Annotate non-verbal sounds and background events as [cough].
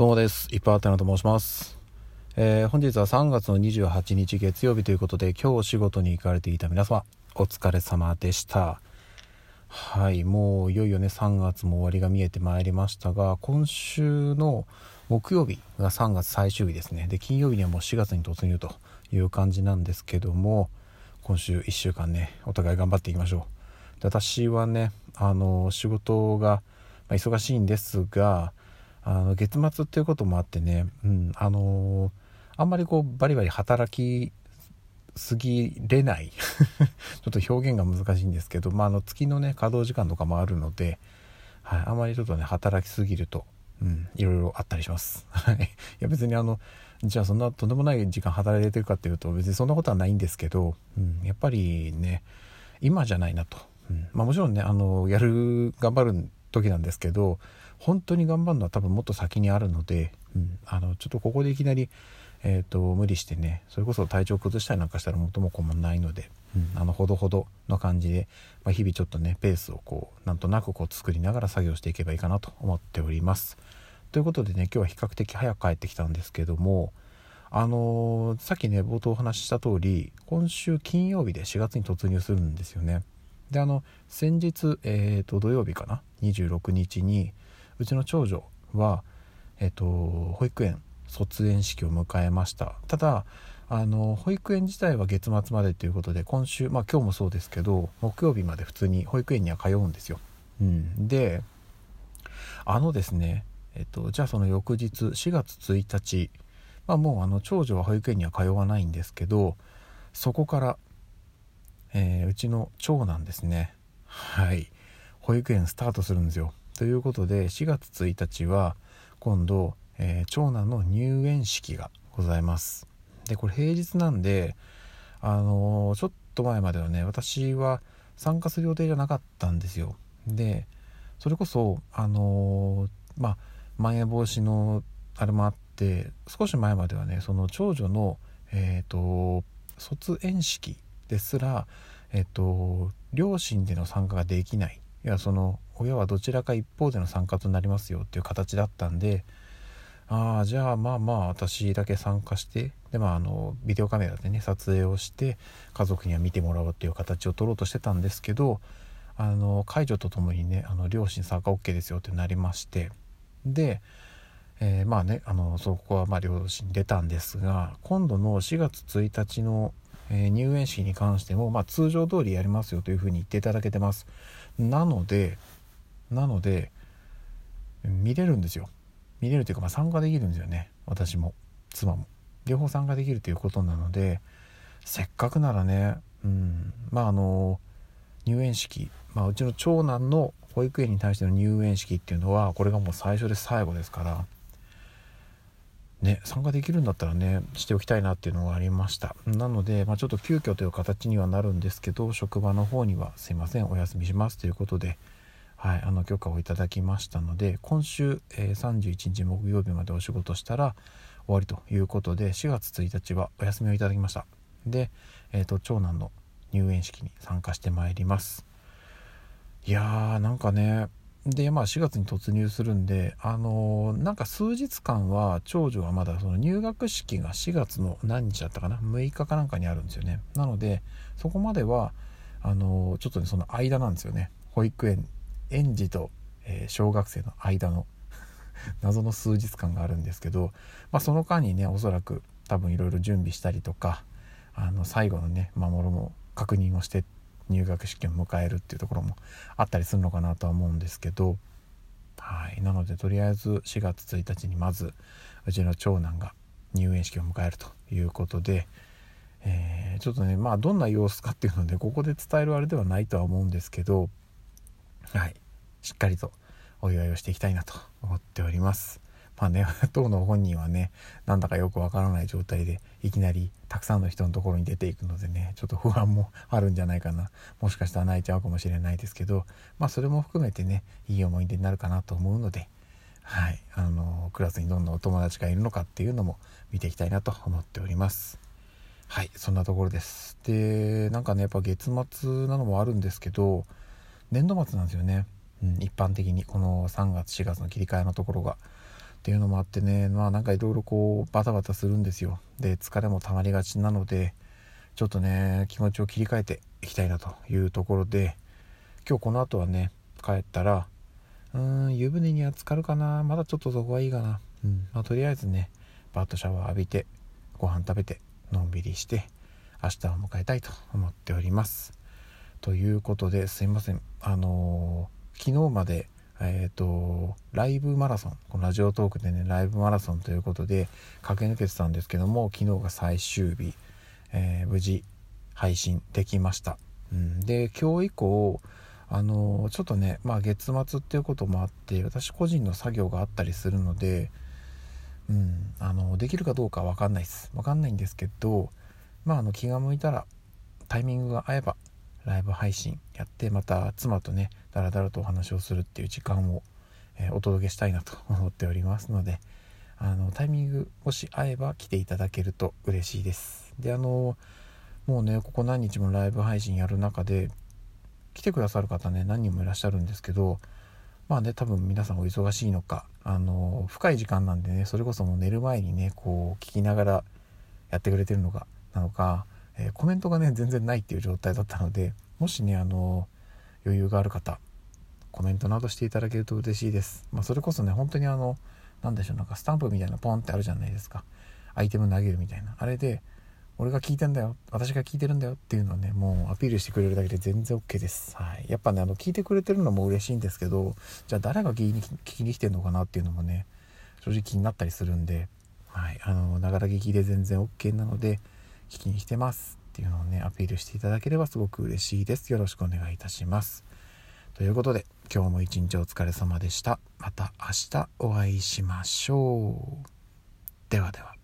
どうもです。いっぱいあったなと申します。えー、本日は3月の28日月曜日ということで、今日お仕事に行かれていた皆様、お疲れ様でした。はい、もういよいよね、3月も終わりが見えてまいりましたが、今週の木曜日が3月最終日ですね。で、金曜日にはもう4月に突入という感じなんですけども、今週1週間ね、お互い頑張っていきましょう。で私はね、あの、仕事が、ま忙しいんですが、あの月末っていうこともあってね、うん、あの、あんまりこうバリバリ働きすぎれない [laughs] ちょっと表現が難しいんですけど、まあ、あの月のね稼働時間とかもあるので、はい、あまりちょっとね働きすぎると、うん、いろいろあったりします。はいや別にあのじゃあそんなとんでもない時間働いてるかっていうと別にそんなことはないんですけど、うん、やっぱりね今じゃないなと、うんまあ、もちろんねあのやる頑張る時なんですけど本当に頑張るのは多分もっと先にあるので、うん、あのちょっとここでいきなり、えーと、無理してねそれこそ体調崩したりなんかしたら元も子もないので、うん、あのほどほどの感じで、まあ、日々ちょっとねペースをこうなんとなくこう作りながら作業していけばいいかなと思っております。ということでね今日は比較的早く帰ってきたんですけどもあのー、さっきね冒頭お話しした通り今週金曜日で4月に突入するんですよね。であの先日、えーと土曜日かな26日にうちの長女は、えっと、保育園卒園式を迎えました。ただあの保育園自体は月末までということで今週まあ今日もそうですけど木曜日まで普通に保育園には通うんですよ、うん、であのですねえっとじゃあその翌日4月1日まあもうあの長女は保育園には通わないんですけどそこから、えー、うちの長男ですね。はい。保育園スタートするんですよ。ということで4月1日は今度、えー、長男の入園式がございます。でこれ平日なんであのー、ちょっと前まではね私は参加する予定じゃなかったんですよ。でそれこそあのー、まあまん延防止のあれもあって少し前まではねその長女のえっ、と卒園式ですらえっ、と両親での参加ができない。いやその親はどちらか一方での参加となりますよっていう形だったんでああじゃあまあまあ私だけ参加してでまああのビデオカメラでね撮影をして家族には見てもらおうっていう形を取ろうとしてたんですけどあの解除とともにねあの両親参加 OK ですよってなりましてで、えー、まあねあのそこはま両親出たんですが今度の4月1日のえー、入園式に関しても、まあ、通常通りやりますよというふうに言っていただけてます。なのでなので見れるんですよ。見れるというか、まあ、参加できるんですよね。私も。妻も。両方参加できるということなのでせっかくならねうんまああの入園式、まあ、うちの長男の保育園に対しての入園式っていうのはこれがもう最初で最後ですからね、参加できるんだったらねしておきたいなっていうのがありました。なので、まあ、ちょっと急遽という形にはなるんですけど職場の方にはすいませんお休みしますということで、はい、あの許可をいただきましたので今週、えー、31日木曜日までお仕事したら終わりということで4月1日はお休みをいただきました。で、えーと、長男の入園式に参加してまいります。いやーなんかねでまあ4月に突入するんであのー、なんか数日間は長女はまだその入学式が4月の何日だったかな6日かなんかにあるんですよね。なのでそこまではあのー、ちょっとねその間なんですよね。保育園園児と、えー、小学生の間の [laughs] 謎の数日間があるんですけど、まあ、その間にねおそらく多分いろいろ準備したりとかあの最後のね守るも確認をしてって入学式を迎えるっていうところもあったりするのかなとは思うんですけどはいなのでとりあえず4月1日にまずうちの長男が入園式を迎えるということで、えー、ちょっとねまあどんな様子かっていうのでここで伝えるあれではないとは思うんですけどはいしっかりとお祝いをしていきたいなと思っております。まあね、[laughs] 当の本人はね、なんだかよくわからない状態で、いきなりたくさんの人のところに出ていくのでね、ちょっと不安もあるんじゃないかな。もしかしたら泣いちゃうかもしれないですけど、まあそれも含めてね、いい思い出になるかなと思うので、はい、あの、クラスにどんなお友達がいるのかっていうのも見ていきたいなと思っております。はい、そんなところです。で、なんかね、やっぱ月末なのもあるんですけど、年度末なんですよね。うん、一般的にこの3月4月の切り替えのところが。っていうのもあってねまあなんかいろいろこうバタバタするんですよ。で疲れもたまりがちなのでちょっとね気持ちを切り替えていきたいなというところで今日この後はね帰ったらうーん湯船には浸かるかな。まだちょっとそこはいいかな、うん。まあ、とりあえずねバッとシャワー浴びてご飯食べてのんびりして明日を迎えたいと思っております。ということですいません。あのー、昨日までえーと、ライブマラソン。このラジオトークでねライブマラソンということで駆け抜けてたんですけども昨日が最終日、えー、無事配信できました、うん、で今日以降あのちょっとね、まあ、月末っていうこともあって私個人の作業があったりするので、うん、あのできるかどうか分かんないです。分かんないんですけど、まあ、あの気が向いたらタイミングが合えばライブ配信やってまた妻とねだらだらとお話をするっていう時間を、えー、お届けしたいなと思っておりますのであのタイミングもし合えば来ていただけると嬉しいです。であのもうねここ何日もライブ配信やる中で来てくださる方ね何人もいらっしゃるんですけどまあね多分皆さんお忙しいのかあの深い時間なんでねそれこそもう寝る前にねこう聞きながらやってくれてるのかなのか、えー、コメントがね全然ないっていう状態だったのでもしねあの余裕がある方コメントなどしていただけると嬉しいです、まあ、それこそね本当にあの何でしょうなんかスタンプみたいなポンってあるじゃないですか。アイテム投げるみたいな。あれで俺が聞いてんだよ。私が聞いてるんだよっていうのをねもうアピールしてくれるだけで全然 OK です、はい、やっぱねあの聞いてくれてるのも嬉しいんですけどじゃあ誰が聞きに聞きに来てんのかなっていうのもね正直気になったりするんではい。あのながら聞きで全然 OK なので聞きに来てますっていうのをねアピールしていただければすごく嬉しいです。よろしくお願いいたします。ということで今日も一日お疲れ様でした。また明日お会いしましょう。ではでは。